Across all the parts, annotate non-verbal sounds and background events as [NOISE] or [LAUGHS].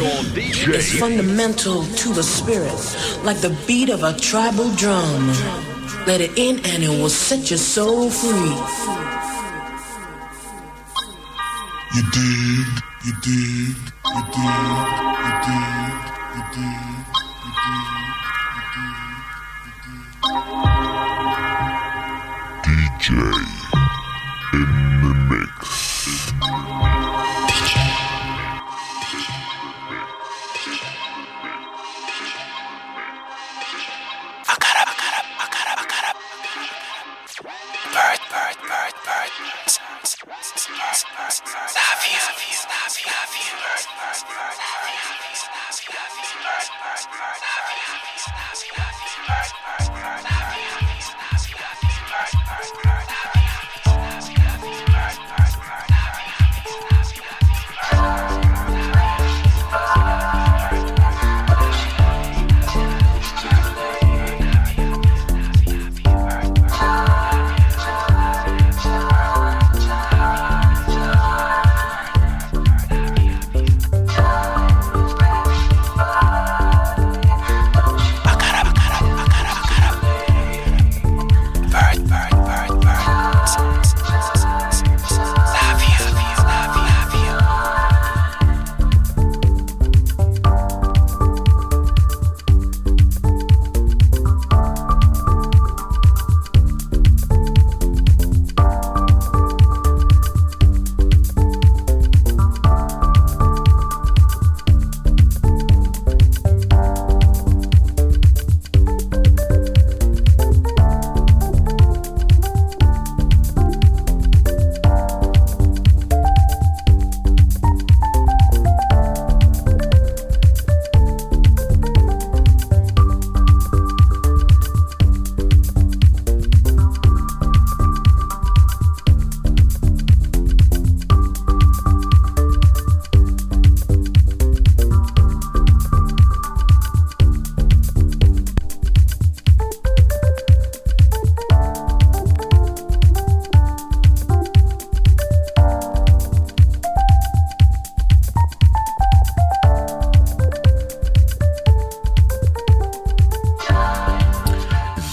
is fundamental to the spirit, like the beat of a tribal drum. Let it in and it will set your soul free. You dig, you dig, you dig, you dig, you dig,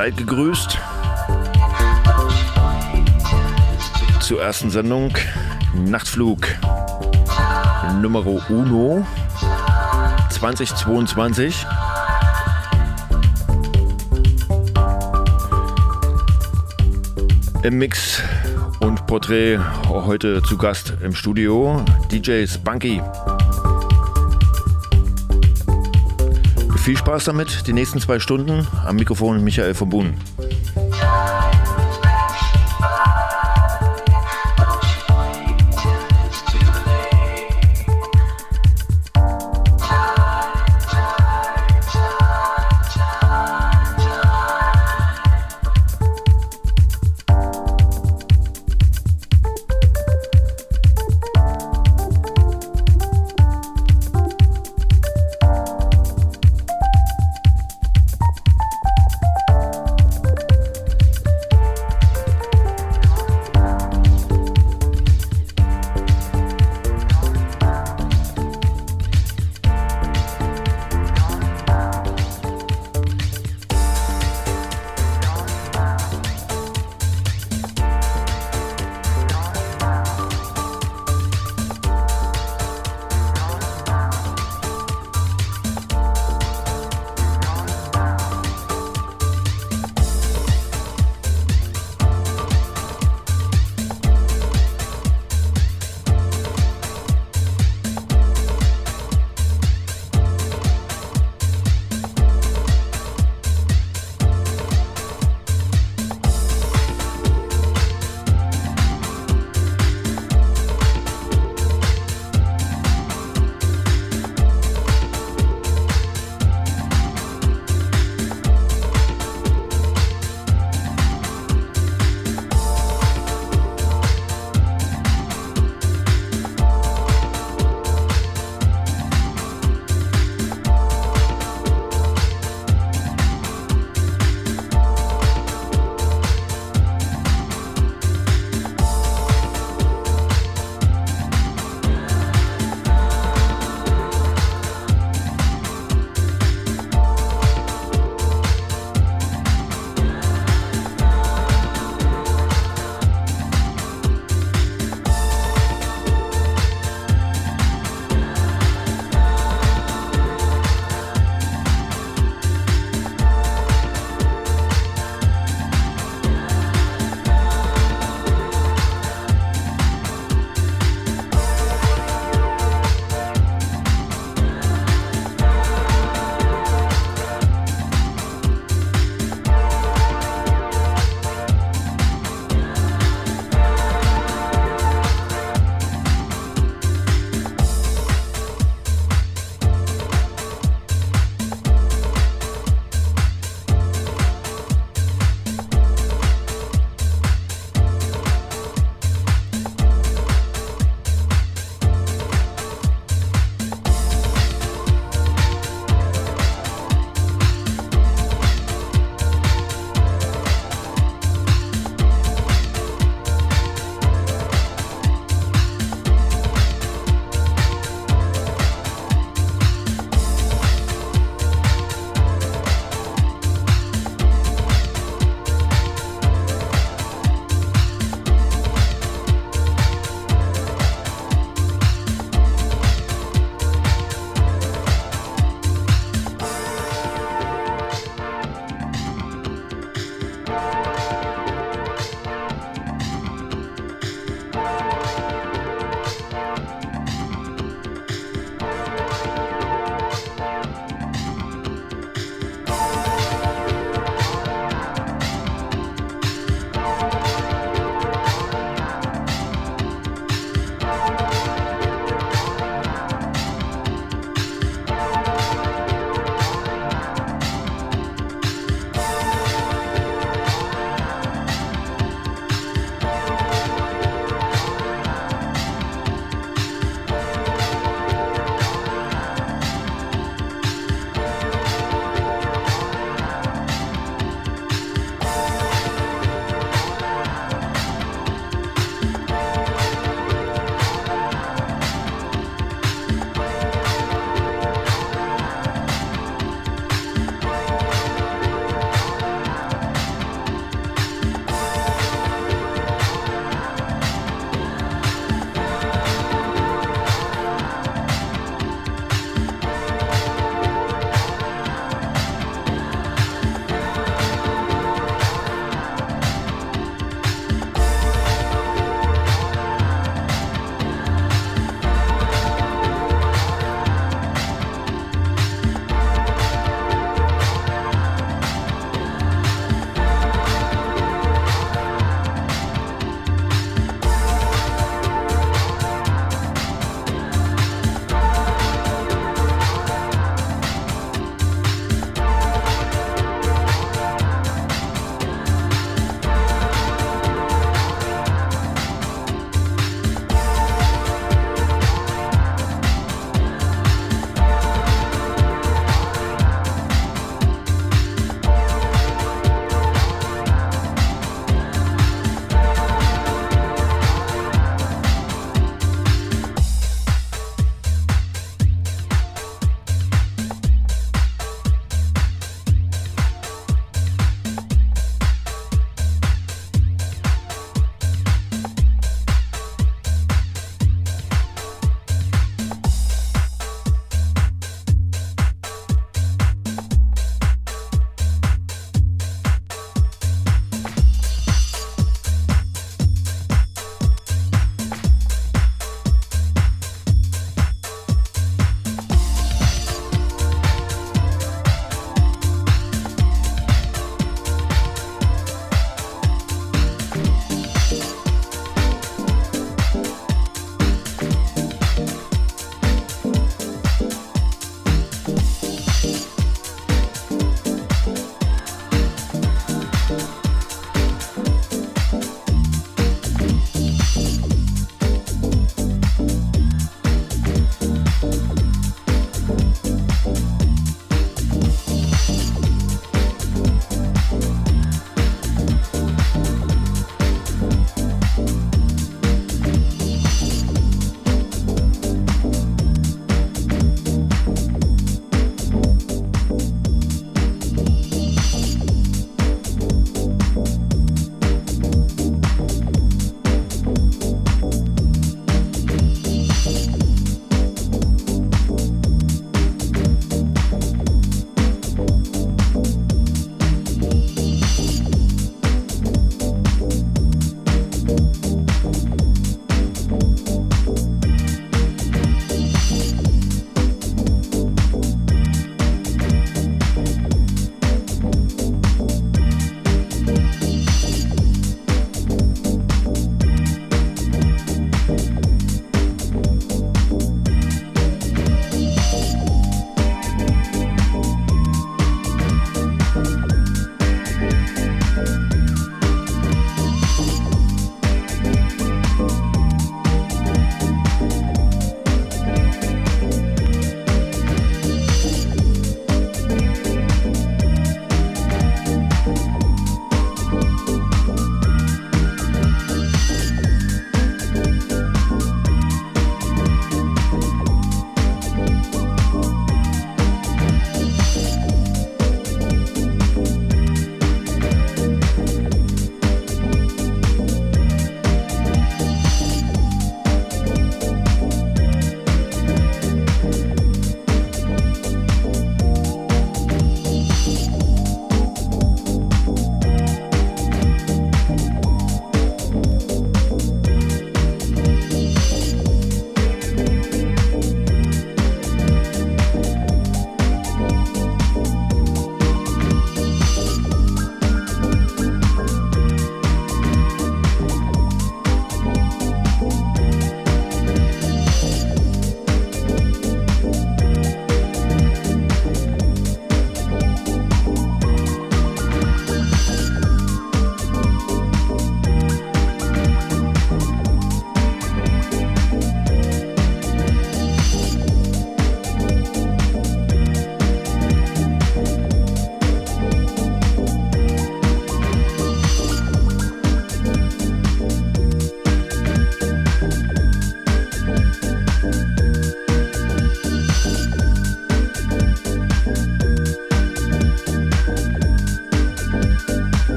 Seid gegrüßt zur ersten Sendung Nachtflug Nummer Uno 2022. Im Mix und Porträt heute zu Gast im Studio DJ Spunky. Viel Spaß damit, die nächsten zwei Stunden. Am Mikrofon Michael von Buhn.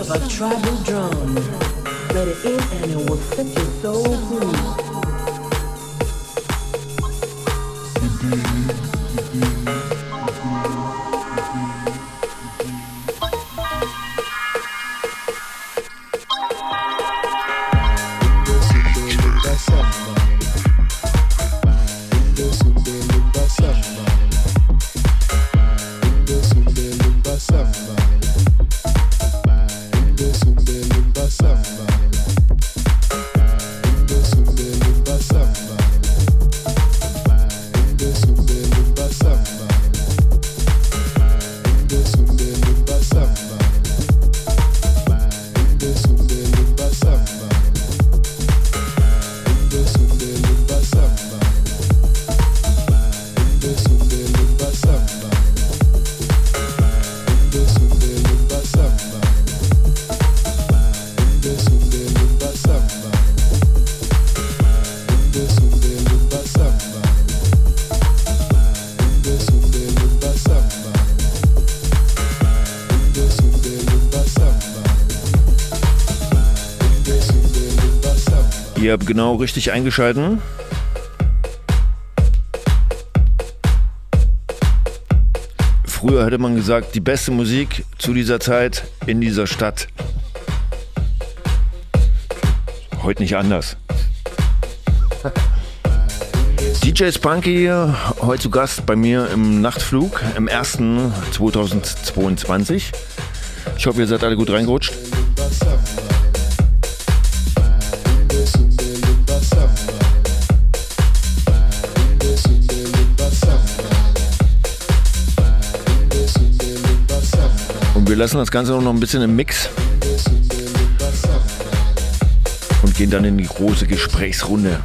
Of a tribal Ihr habt genau richtig eingeschalten. Früher hätte man gesagt, die beste Musik zu dieser Zeit in dieser Stadt. Heute nicht anders. [LAUGHS] DJ Spunky heute zu Gast bei mir im Nachtflug, im ersten 2022. Ich hoffe, ihr seid alle gut reingerutscht. Lassen das Ganze noch ein bisschen im Mix und gehen dann in die große Gesprächsrunde.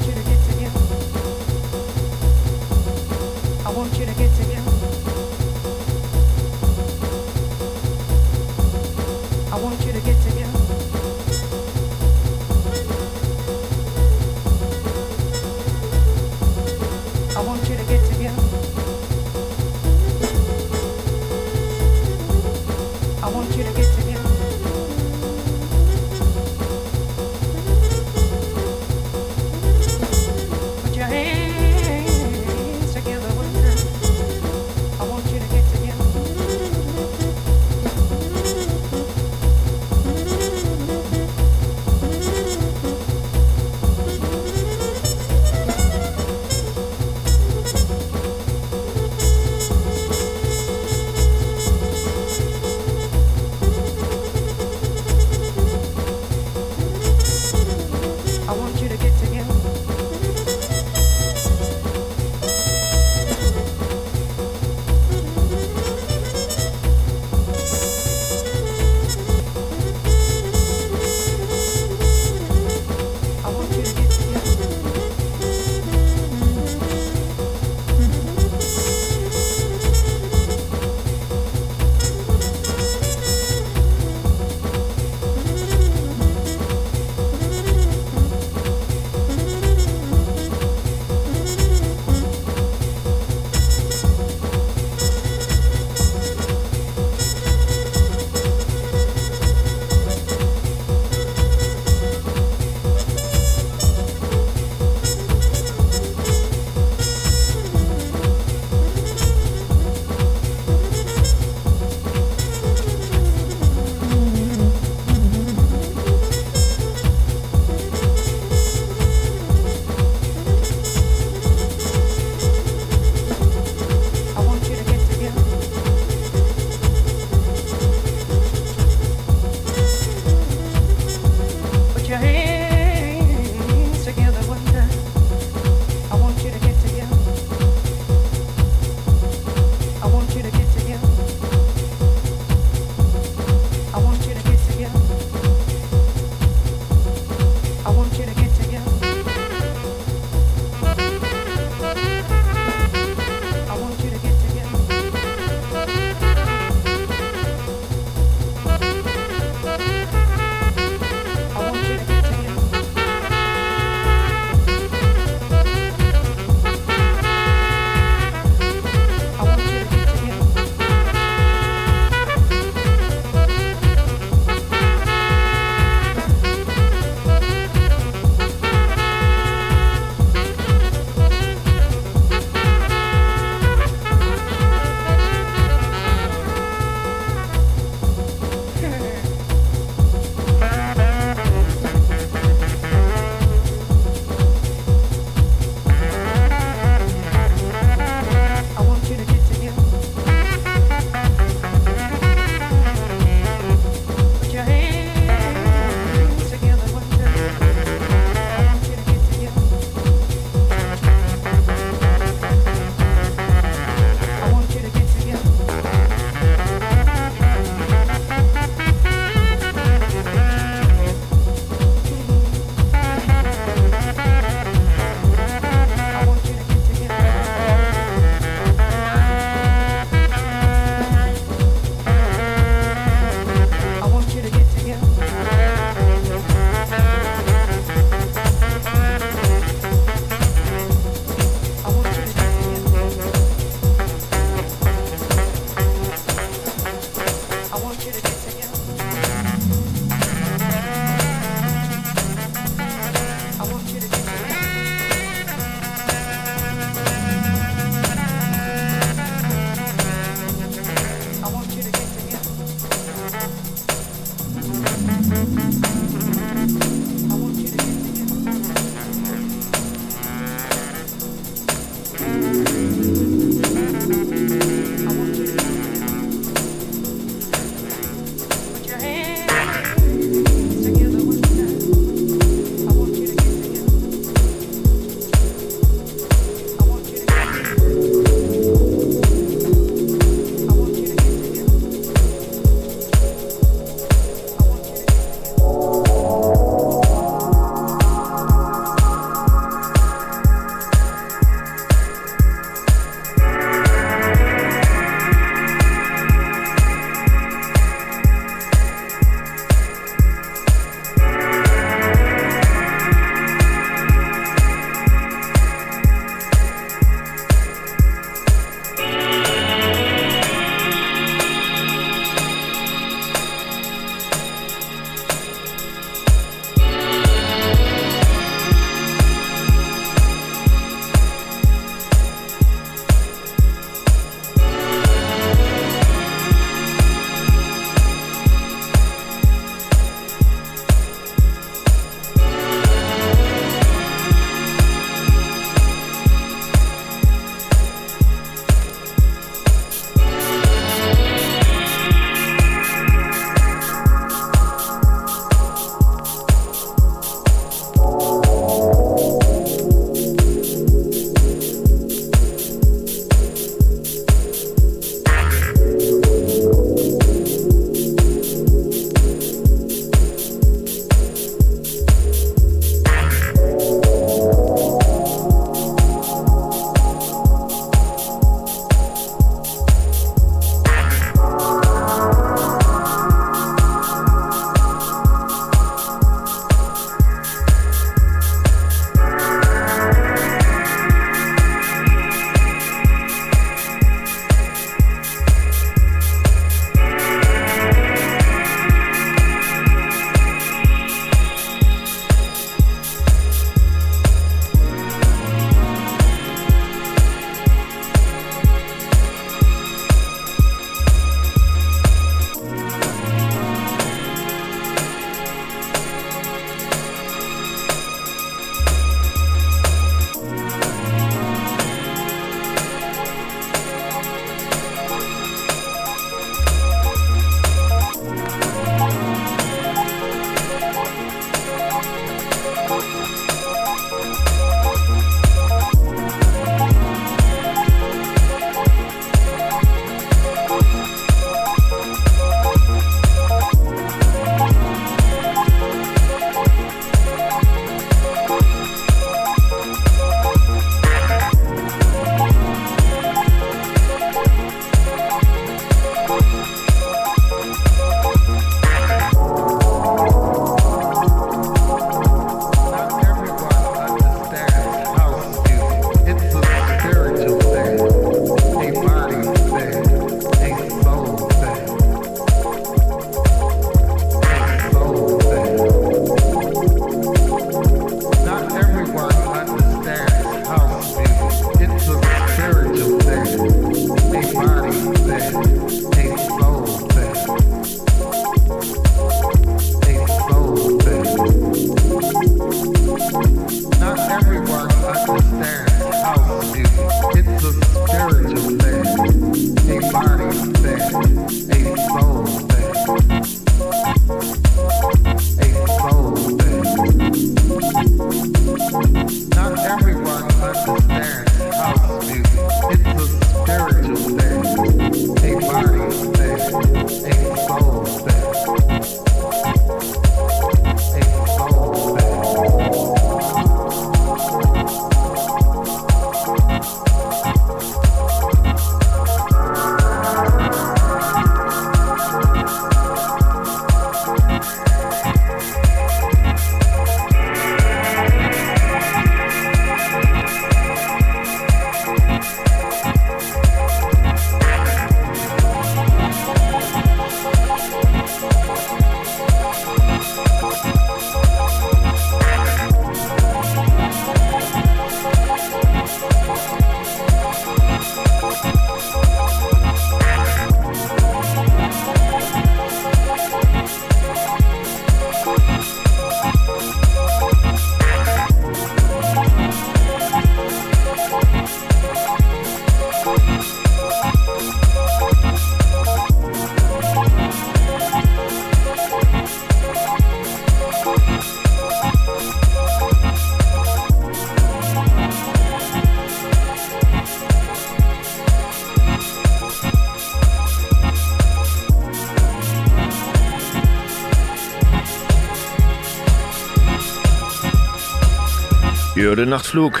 Ihr den Nachtflug.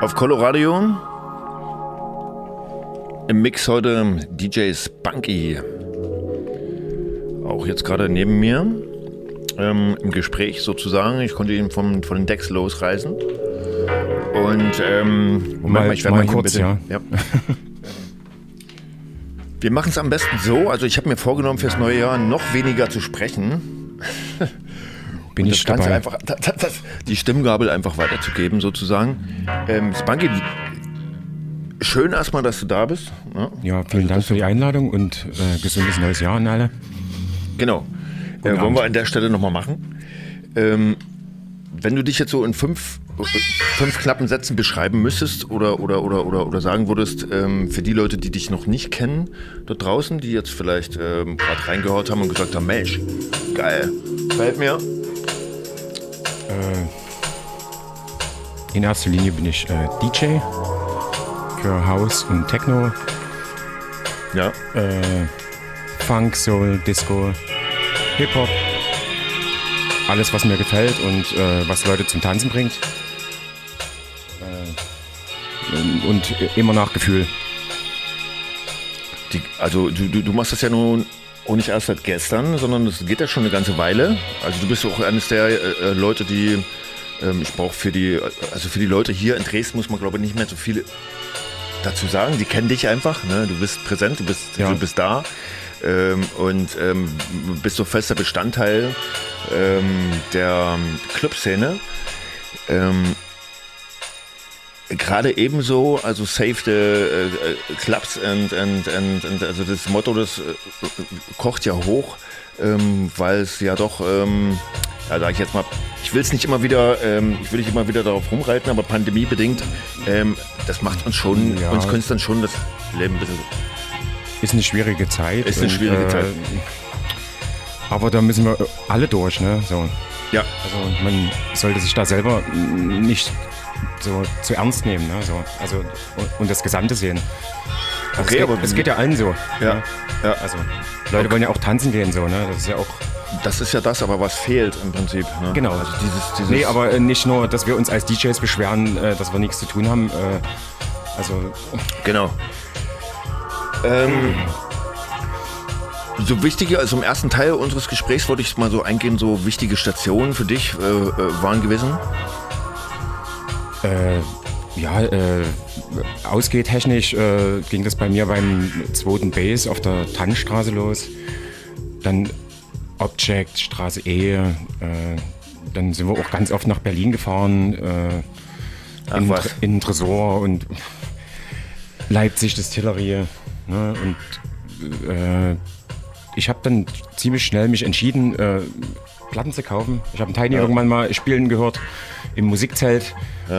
Auf Coloradio. Im Mix heute DJ Spunky. Auch jetzt gerade neben mir. Ähm, Im Gespräch sozusagen. Ich konnte ihn vom, von den Decks losreißen. Und ähm, mal, ich werde mal kurz, bisschen- ja. Wir machen es am besten so. Also ich habe mir vorgenommen, fürs neue Jahr noch weniger zu sprechen. Bin ich dabei. einfach, [LAUGHS] das, das, die Stimmgabel einfach weiterzugeben, sozusagen. Ähm, Spunky, schön erstmal, dass du da bist. Ne? Ja, vielen Dank für die Einladung und äh, gesundes neues Jahr an alle. Genau. Äh, wollen Abend. wir an der Stelle nochmal machen. Ähm, wenn du dich jetzt so in fünf, fünf knappen Sätzen beschreiben müsstest oder, oder, oder, oder, oder sagen würdest, ähm, für die Leute, die dich noch nicht kennen, dort draußen, die jetzt vielleicht ähm, gerade reingehört haben und gesagt haben, Mensch, geil, gefällt mir. In erster Linie bin ich äh, DJ für House und Techno, Ja, äh, Funk, Soul, Disco, Hip-Hop. Alles, was mir gefällt und äh, was Leute zum Tanzen bringt. Äh, und immer nach Gefühl. die, also du, du, du machst das ja nun auch nicht erst seit gestern, sondern das geht ja schon eine ganze Weile. Also du bist auch eines der äh, äh, Leute, die ähm, ich brauche für die, also für die Leute hier in Dresden muss man glaube ich nicht mehr so viel dazu sagen. Die kennen dich einfach, ne? Du bist präsent, du bist, Ja. du bist da ähm, und ähm, bist so fester Bestandteil ähm, der Clubszene. Gerade ebenso, also save the äh, äh, clubs and, and, and, and also das Motto, das äh, kocht ja hoch, ähm, weil es ja doch, ähm, ja sag ich jetzt mal, ich will es nicht immer wieder, ähm, ich will nicht immer wieder darauf rumreiten, aber pandemiebedingt, ähm, das macht uns schon, Ja. uns Künstlern schon das Leben ein bisschen, Ist eine schwierige Zeit. Ist eine und, schwierige Zeit. Aber da müssen wir alle durch, ne? So. ja, Also man sollte sich da selber nicht so zu ernst nehmen, ne? so, also und, und das Gesamte sehen. Also Okay, es, aber- geht, es geht ja allen so. Ja, ne? ja. Also Leute wollen ja auch tanzen gehen, so, ne? Das ist ja auch. das ist ja das, aber was fehlt im Prinzip. Ne? Genau. Also dieses, dieses Nee, aber äh, nicht nur, dass wir uns als DJs beschweren, äh, dass wir nichts zu tun haben. Äh, also Genau. Ähm, so wichtige, also im ersten Teil unseres Gesprächs wollte ich mal so eingehen, so wichtige Stationen für dich äh, waren gewesen. Äh, ja, äh, ausgehtechnisch äh, ging das bei mir beim zweiten Base auf der Tannstraße los. Dann Object, Straße E. Äh, dann sind wir auch ganz oft nach Berlin gefahren. Äh, Ach in, was. in den Tresor und Leipzig, Distillerie. Ne? Und äh, ich habe dann ziemlich schnell mich entschieden, äh, Platten zu kaufen. Ich habe Tiny irgendwann mal spielen gehört im Musikzelt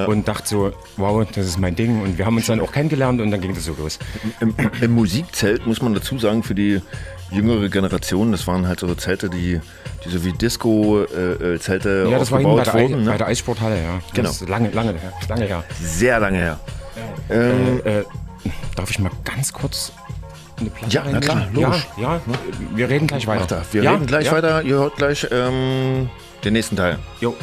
und dachte so, wow, das ist mein Ding. Und wir haben uns dann auch kennengelernt und dann ging das so los. Im, Im Musikzelt muss man dazu sagen, für die jüngere Generation, das waren halt so Zelte, die, die so wie Disco-Zelte Ja, das war hinten bei der, wurden. bei Ne? der Eissporthalle, ja. Genau. Lange, lange, her- lange her. Sehr lange her. Ähm, Äh, darf ich mal ganz kurz eine Platte Ja, na klar, logisch. Ja, ja, wir reden gleich weiter. Mach da. Wir ja? reden gleich ja? weiter. Ihr hört gleich ähm, den nächsten Teil. Jo.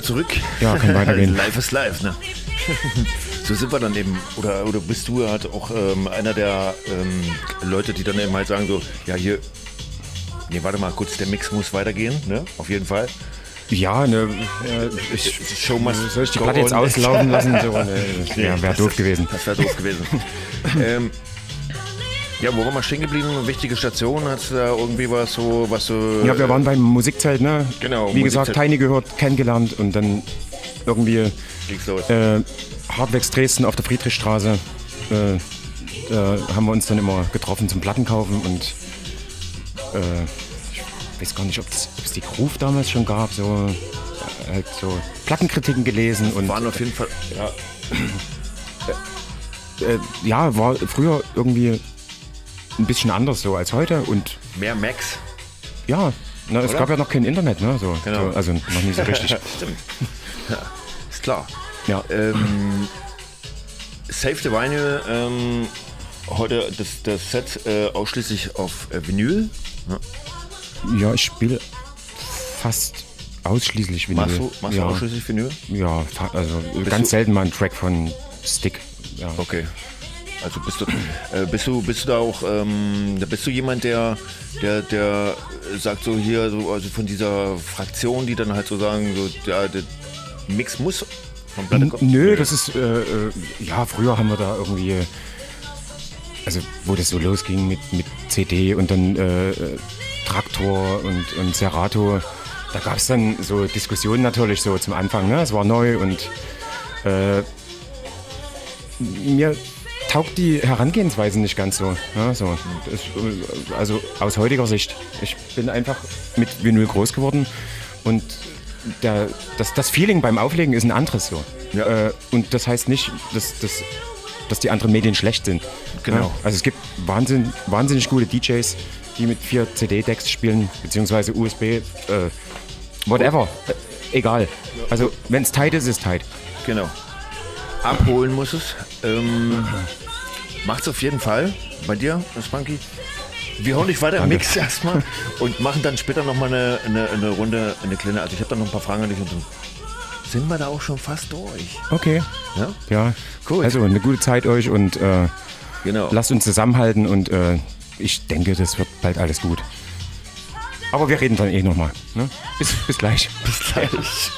Wieder zurück. Ja, kann weitergehen. [LAUGHS] live ist live, ne? [LAUGHS] so sind wir dann eben, oder, oder bist du halt auch ähm, einer der ähm, Leute, die dann eben halt sagen so, ja hier, nee, warte mal kurz, der Mix muss weitergehen, ne? Auf jeden Fall. Ja, ne, äh, ich, Show must soll ich die Platte jetzt auslaufen lassen? So, [LAUGHS] ne, ja, wäre doof gewesen. Das wäre doof gewesen. ähm, ja, wo waren wir stehen geblieben? Wichtige Station, hat da irgendwie was so, was so. Ja, wir waren beim Musikzelt, ne? Genau, Wie gesagt, Musikzelt. Tiny gehört, kennengelernt und dann irgendwie Ging's los. äh, Hardwecks Dresden auf der Friedrichstraße. Äh, da haben wir uns dann immer getroffen zum Plattenkaufen und äh, ich weiß gar nicht, ob es die Groove damals schon gab, so äh, halt so Plattenkritiken gelesen und waren auf jeden Fall. Ja, äh, ja, war früher irgendwie ein bisschen anders so als heute und mehr Max. ja, na, es gab ja noch kein Internet, ne? So, Genau. so, also noch nie so richtig. [LAUGHS] Stimmt. Ja, ist klar. ja. Ähm, Save the Vinyl, ähm, heute das, das Set äh, ausschließlich auf äh, Vinyl. ja, ich spiele fast ausschließlich Vinyl. Machst du, machst ja. du ausschließlich Vinyl? Ja, also ganz du- selten mal ein Track von Stick. Ja. Okay. Also bist du, äh, bist du, bist du da auch, ähm, da bist du jemand, der, der, der sagt so hier, so, also von dieser Fraktion, die dann halt so sagen, so, der, der Mix muss vom Platte kommen? Nö, das ist, äh, äh, ja, früher haben wir da irgendwie, also wo das so losging mit, mit CD und dann äh, Traktor und, und Serato, da gab es dann so Diskussionen natürlich so zum Anfang, ne? Es war neu und äh, mir taugt die Herangehensweise nicht ganz so. Ja, so. Das, also aus heutiger Sicht. Ich bin einfach mit Vinyl groß geworden und der, das, das Feeling beim Auflegen ist ein anderes so. Ja. Äh, und das heißt nicht, dass, dass, dass die anderen Medien schlecht sind. Genau. Ja, also es gibt Wahnsinn, wahnsinnig gute DJs, die mit vier CD-Decks spielen, beziehungsweise USB, äh, whatever. Äh, egal. Also wenn es tight ist, ist tight. Genau. Abholen muss es. Ähm, macht's auf jeden Fall bei dir, Spunky. Wir hauen dich weiter im. Mix erstmal und machen dann später nochmal eine, eine, eine Runde, eine kleine. Also ich habe da noch ein paar Fragen an dich und dann sind wir da auch schon fast durch. Okay. Ja? Ja, Gut. Also eine gute Zeit euch und äh, Genau. lasst uns zusammenhalten und äh, ich denke, das wird bald alles gut. Aber wir reden dann eh nochmal. Ne? Bis, bis gleich. Bis gleich.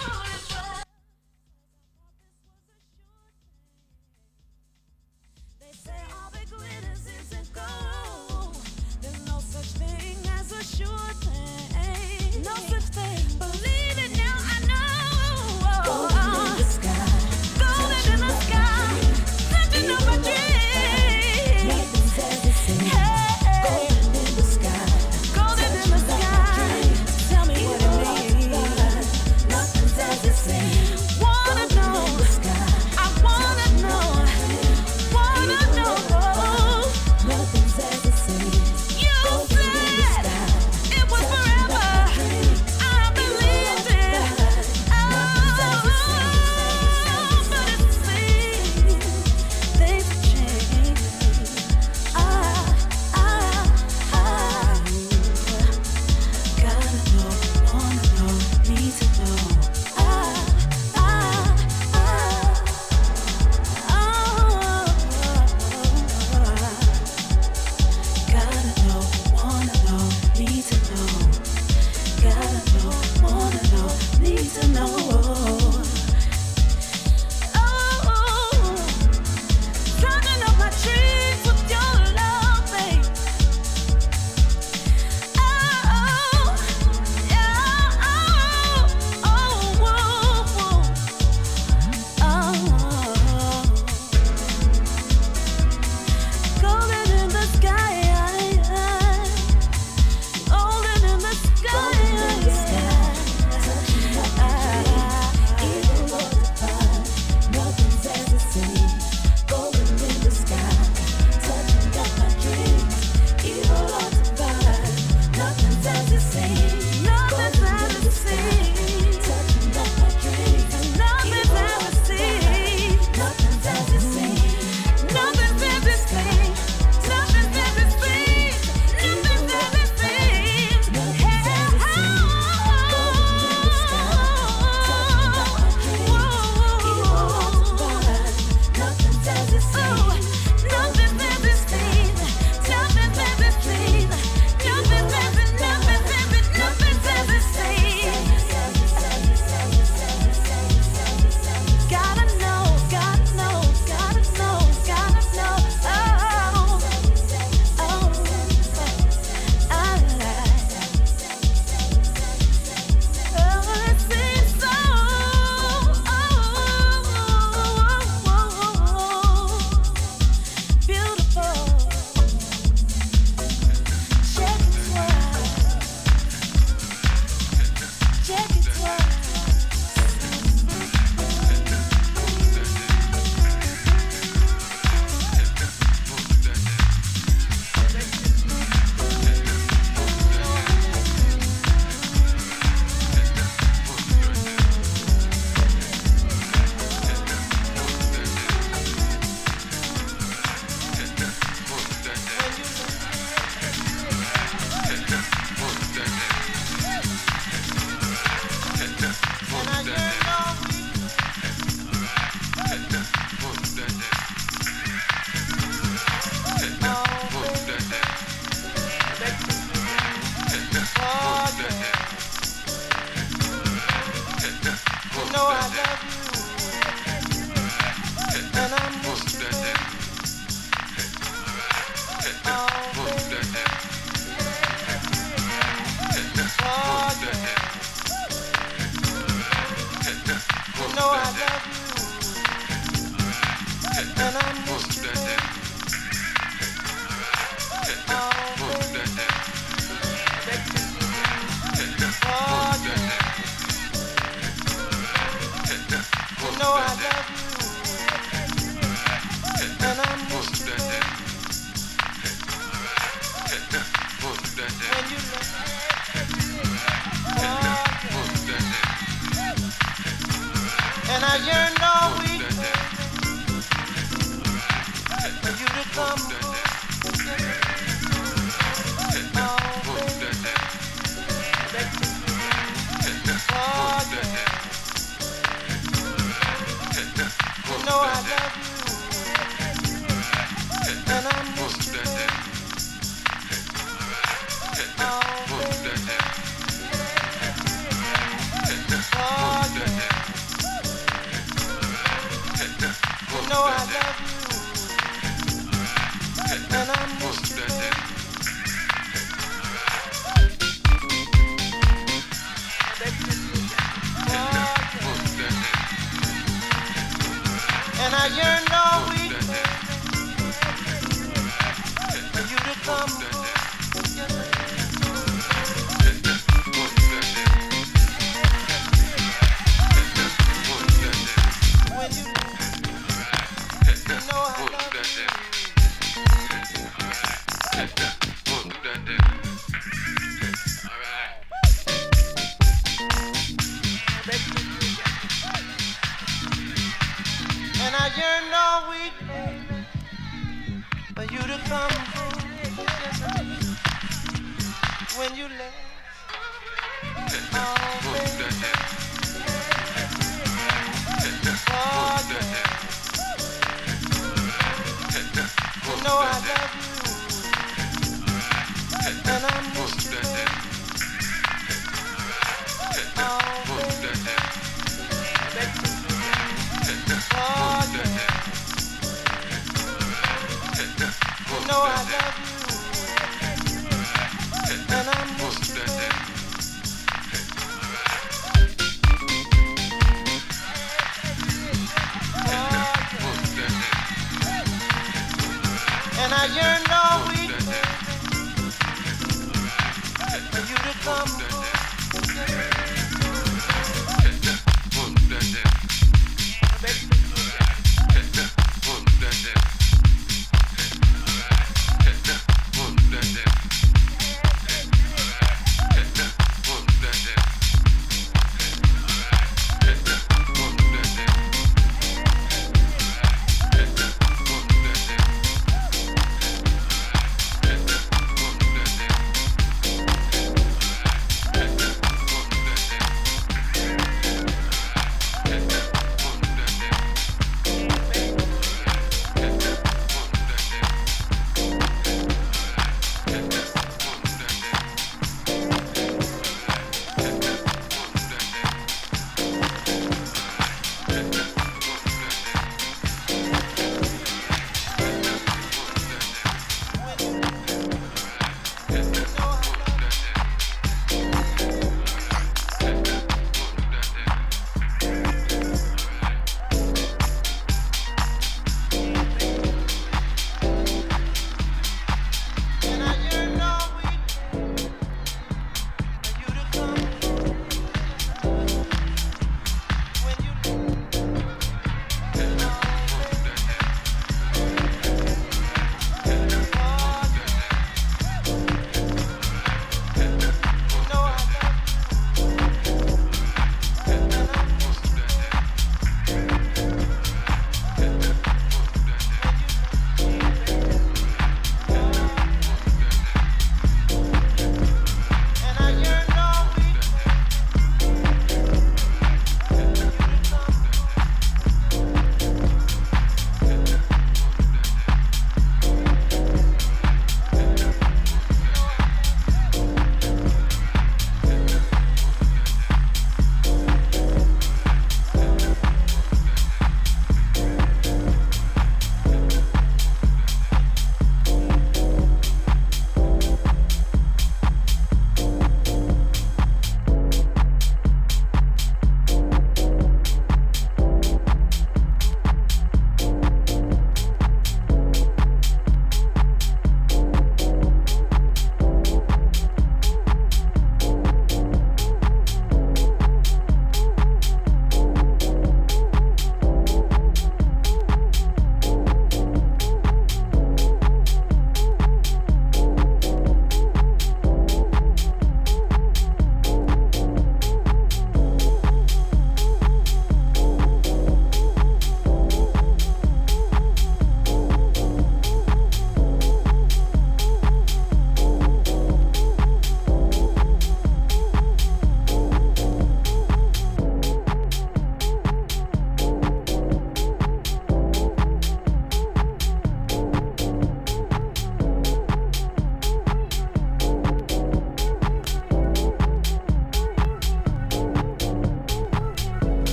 Know I love you,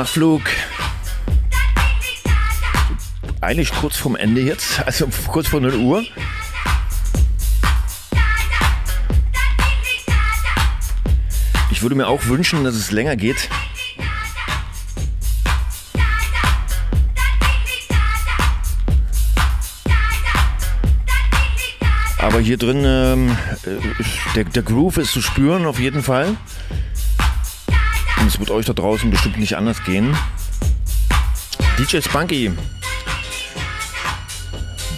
Nach Flug. Eigentlich kurz vorm Ende jetzt, also kurz vor 0 Uhr. Ich würde mir auch wünschen, dass es länger geht. Aber hier drin, ähm, äh, der, der Groove ist zu spüren auf jeden Fall. Wird euch da draußen bestimmt nicht anders gehen. DJ Spunky.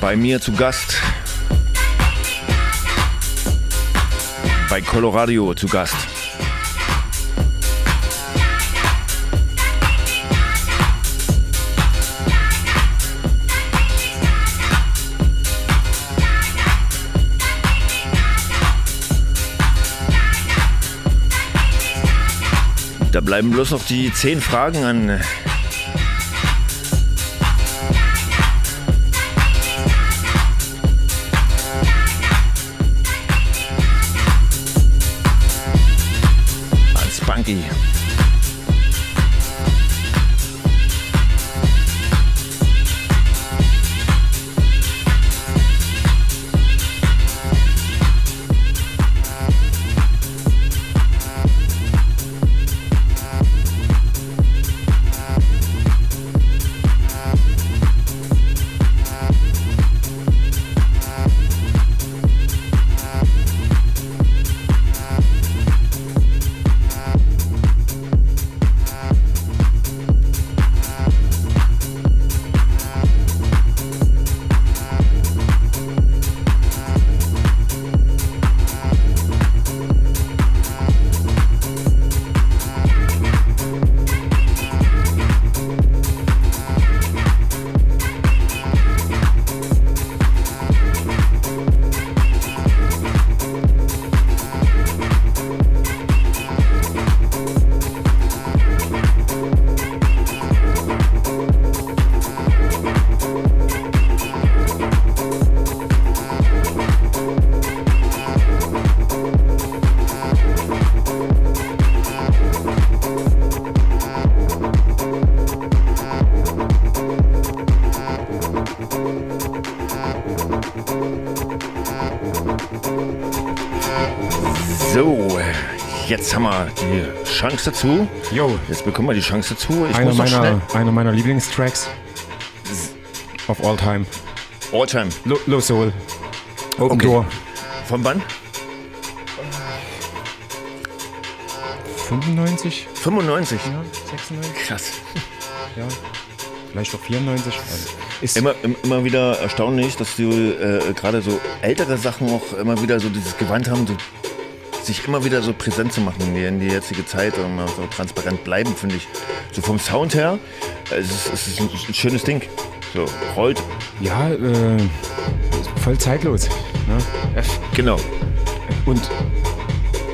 Bei mir zu Gast. Bei Coloradio zu Gast. Bleiben bloß noch die zehn Fragen an. Jetzt haben wir die Chance dazu. Jo, Jetzt bekommen wir die Chance dazu. Ich einer meiner, einer meiner Lieblingstracks of all time. Alltime. Low, Low Soul. Open Okay. Door. Von wann? 95? 95. Ja, 96? Krass. [LAUGHS] Ja. Vielleicht auch 94. Also ist Immer, im- immer wieder erstaunlich, dass du äh, gerade so ältere Sachen auch immer wieder so dieses Gewand haben, so, sich immer wieder so präsent zu machen in die, jetzige Zeit und so transparent bleiben, finde ich. So vom Sound her, äh, es ist, es ist ein, ein schönes Ding. So, rollt. ja, äh, voll zeitlos. Ne? F. Genau. Und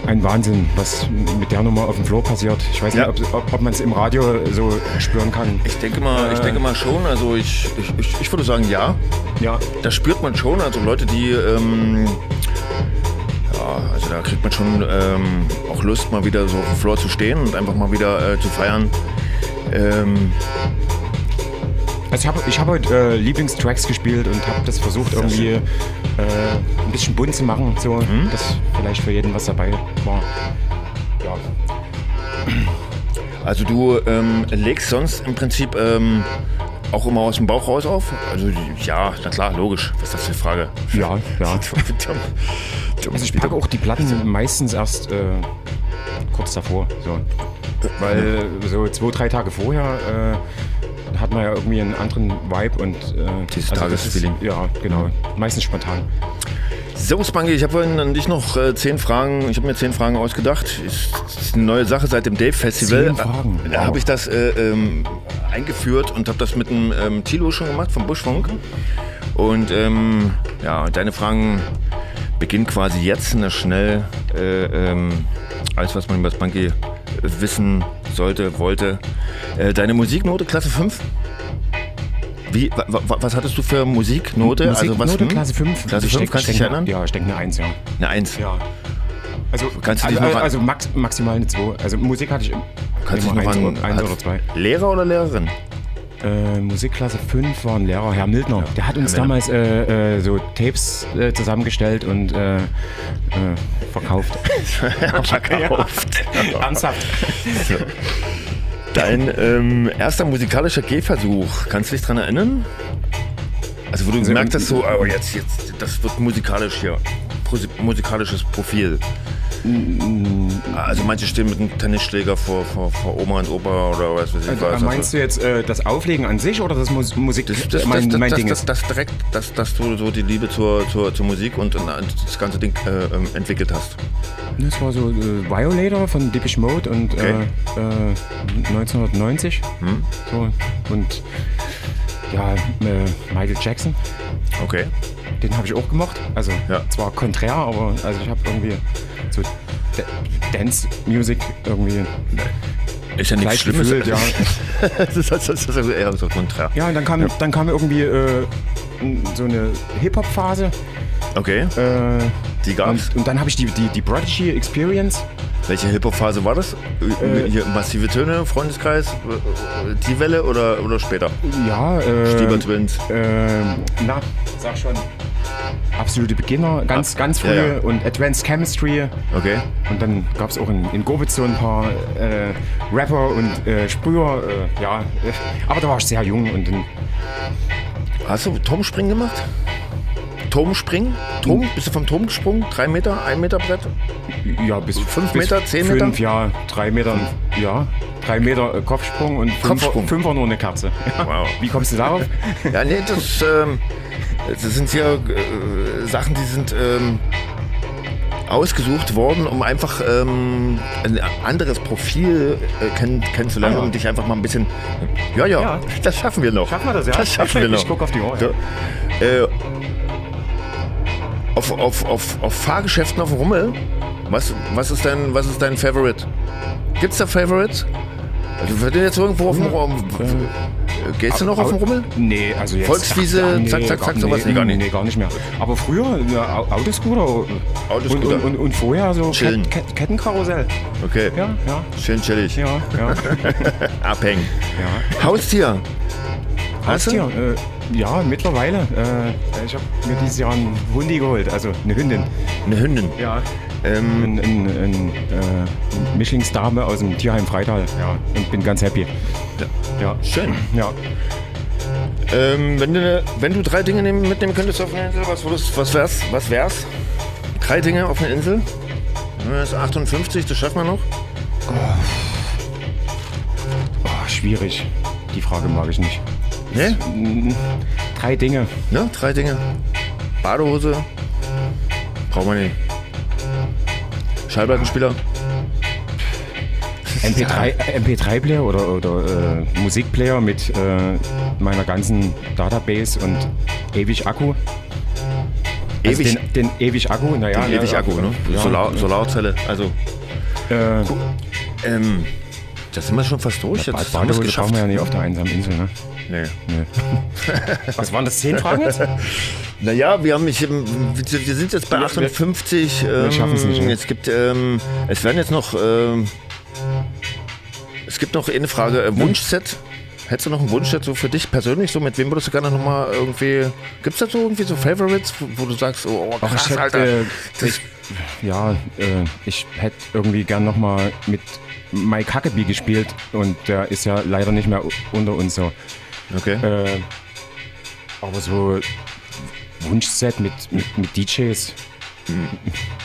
ein Wahnsinn, was mit der Nummer auf dem Floor passiert. Ich weiß Ja. nicht, ob, ob, ob man es im Radio so spüren kann. Ich denke mal, ich Äh. denke mal schon. Also ich, ich, ich, ich würde sagen, ja. Ja, Das spürt man schon. Also Leute, die ähm, ja, also da kriegt man schon ähm, auch Lust, mal wieder so auf dem Floor zu stehen und einfach mal wieder äh, zu feiern. Ähm, Also ich habe ich hab heute äh, Lieblingstracks gespielt und habe das versucht irgendwie äh, ein bisschen bunt zu machen, so Mhm. dass vielleicht für jeden was dabei war. Ja, also du ähm, legst sonst im Prinzip ähm, auch immer aus dem Bauch raus auf? Also ja, na klar, logisch. Was ist das für eine Frage? ja, ja. [LAUGHS] Also ich packe auch die Platten meistens erst äh, kurz davor, so. weil so zwei, drei Tage vorher äh, hat man ja irgendwie einen anderen Vibe und äh, Dieses das Tagesfeeling. Ja, genau. Meistens spontan. So, Spanky, ich habe vorhin an dich noch äh, zehn Fragen, ich habe mir zehn Fragen ausgedacht. Ist, ist eine neue Sache seit dem Dave Festival. Zehn Fragen? Da Wow. habe ich das äh, ähm, eingeführt und habe das mit dem ähm, Tilo schon gemacht vom Buschfunk. Und ähm, ja, deine Fragen beginnen quasi jetzt na, schnell. Äh, ähm, alles, was man über äh, wissen sollte, wollte. Äh, deine Musiknote Klasse 5? Wie, wa, wa, was hattest du für Musiknote? also was, Musiknote hm? Klasse 5. Klasse Ich 5, denk- kannst du ich dich erinnern? Ja, ich denke eine 1, ja. Eine 1. Ja. Also, Kannst du dich also, noch also max, maximal eine 2. Also Musik hatte ich im- Kannst immer dich noch eins, an, oder, eins hat oder zwei. Lehrer oder Lehrerin? Äh, Musikklasse 5 war ein Lehrer, Herr Mildner. Der hat uns Herr damals äh, äh, so Tapes äh, zusammengestellt und äh, äh, verkauft. [LAUGHS] Verkauft. [LAUGHS] Ernsthaft. Dein ähm, erster musikalischer Gehversuch, kannst du dich dran erinnern? Also wo du gemerkt hast, so, oh, jetzt, jetzt, das wird musikalisch hier, musikalisches Profil. Also manche stehen mit einem Tennisschläger vor, vor, vor Oma und Opa oder was weiß ich Also, was. äh, meinst du jetzt äh, das Auflegen an sich oder das Mus Musik das, das, mein, das, mein das, Ding das, das, direkt, dass, dass du so die Liebe zur, zur, zur Musik und, und das ganze Ding äh, ähm, entwickelt hast. Das war so äh, Violator von Depeche Mode und Okay. äh, äh, 1990. Hm? So, und ja, äh, Michael Jackson, Okay. den habe ich auch gemocht. Also Ja. zwar konträr, aber also ich habe irgendwie so D Dance-Music irgendwie Ist ja nichts Schlimmes. gefühlt, ja. [LAUGHS] das, ist, das, ist, eher so konträr. Ja, und dann kam, dann kam irgendwie äh, so eine Hip-Hop-Phase. Okay, Äh, die gab's. und, und dann habe ich die, die, die Prodigy Experience. Welche Hip-Hop-Phase war das? Äh, Hier, massive Töne, Freundeskreis, äh, die Welle oder, oder später? Ja, äh, Stieber Twins. Ähm, na, sag schon. Absolute Beginner, ganz, ganz früh Ah, ja, ja. und Advanced Chemistry. Okay. Und dann gab es auch in, in Gobitz so ein paar äh, Rapper und äh, Sprüher. Äh, ja, aber da war ich sehr jung und dann, Hast du Turmspringen gemacht? Turmspringen? Turm? Bist du vom Turm gesprungen? Drei Meter? Ein Meter Brett? ja, bis Fünf bis Meter, zehn Meter? Fünf, ja, drei Meter, ja, drei Meter äh, Kopfsprung und fünfer, Kopfsprung. fünfer nur eine Kerze. Wow. [LAUGHS] Wie kommst du darauf? Ja, nee, das, ähm, das sind hier äh, Sachen, die sind ähm, ausgesucht worden, um einfach ähm, ein anderes Profil äh, kenn kennenzulernen Ah, ja. und dich einfach mal ein bisschen. Ja, ja, Ja. das schaffen wir noch. Schaffen wir das, ja? Das schaffen wir noch. Ich guck auf die Uhr, So, äh, auf, auf, auf, auf Fahrgeschäften auf dem Rummel, was, was, ist dein, was ist dein Favorite? Gibt's da Favorites? Also, du jetzt irgendwo auf dem Rummel. Gehst du noch auf dem Rummel? Nee, also jetzt. Volkswiese, zack, zack, gar- zack, sowas? Nee, gar nicht. Nee, gar nicht mehr. Aber früher, ja, Au- Autoscooter. Autoscooter. Und, und, und, vorher so. Ket Ket Kettenkarussell. Okay. Ja, ja, Schön chillig. ja, ja. [LAUGHS] Abhängen. ja. Haustier. Haustier, äh, ja, mittlerweile. Äh, ich habe mir dieses Jahr einen Hundi geholt, also eine Hündin. Eine Hündin. Ja. Ähm, Ein, ein, äh, Mischlingsdame aus dem Tierheim Freital. Ja, und bin ganz happy. Ja. schön. Ja. Ähm, wenn, du, wenn du drei Dinge nehmen, mitnehmen könntest auf eine Insel, was, würdest, was wär's? Was wär's? Drei Dinge auf einer Insel? Das ist 58, das schaffen wir noch. Oh, schwierig. Die Frage mag ich nicht. Ne? Drei Dinge. Ne? Drei Dinge. Badehose. Braucht man nicht. Schallplattenspieler. [LAUGHS] MP3, MP3-Player oder, oder äh, Musikplayer mit äh, meiner ganzen Database und ewig Akku. Also Ewig, Den, den ewig Akku, naja. den ewig Akku, ne? Ja, Solar, Solarzelle. Also, Äh, ähm, da sind wir schon fast durch. Jetzt haben wir es geschafft. wir ja nicht auf der einsamen Insel, ne? Nee. [LAUGHS] Was waren das? Zehn Fragen jetzt? [LAUGHS] Naja, wir haben mich, ähm, wir sind jetzt bei Wir- 58. wir Ähm, schaffen's nicht, ne? Es gibt, ähm, es werden jetzt noch, ähm, es gibt noch eine Frage, äh, Wunschset. Hättest du noch einen Wunschset so für dich persönlich? So mit wem würdest du gerne noch mal irgendwie? Gibt's da so irgendwie so Favorites, wo, wo du sagst, oh, oh Ach, krass, ich hätte, Alter. äh, Das- ich, ja, äh, ich hätte irgendwie gern nochmal mit Mike Huckabee gespielt und der ist ja leider nicht mehr unter uns so. Okay. Äh, aber so Wunschset mit, mit, mit DJs,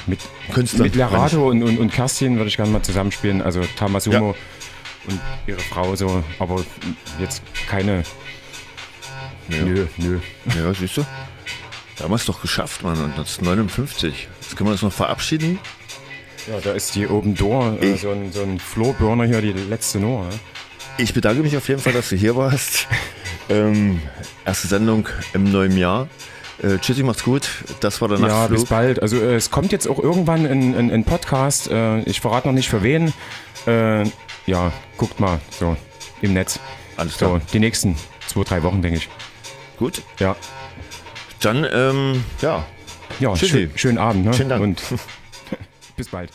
mit, Künstler. mit Lerato und, und, und Kerstin würde ich gerne mal zusammenspielen. Also Tamasumo Ja. und ihre Frau so, aber jetzt keine. Ja. Nö, nö. Ja, siehst du? Da haben wir es doch geschafft, Mann. Und das ist 59. Jetzt können wir uns noch verabschieden. Ja, da ist die Open Door, äh, so ein, so ein Floorburner hier, die letzte. Ne? Ich bedanke mich auf jeden Fall, dass du hier warst. ähm, erste Sendung im neuen Jahr. Äh, tschüssi, macht's gut. Das war der Ja, Nachtflug. bis bald. Also äh, es kommt jetzt auch irgendwann ein, ein, ein Podcast. Äh, ich verrate noch nicht für wen. Äh, ja, guckt mal so im Netz. Alles So, klar. die nächsten zwei, drei Wochen, denke ich. Gut. Ja, Dann, ähm, ja. ja Tschüssi. schön, schönen Abend. Ne? Schönen Dank. Und [LAUGHS] Bis bald.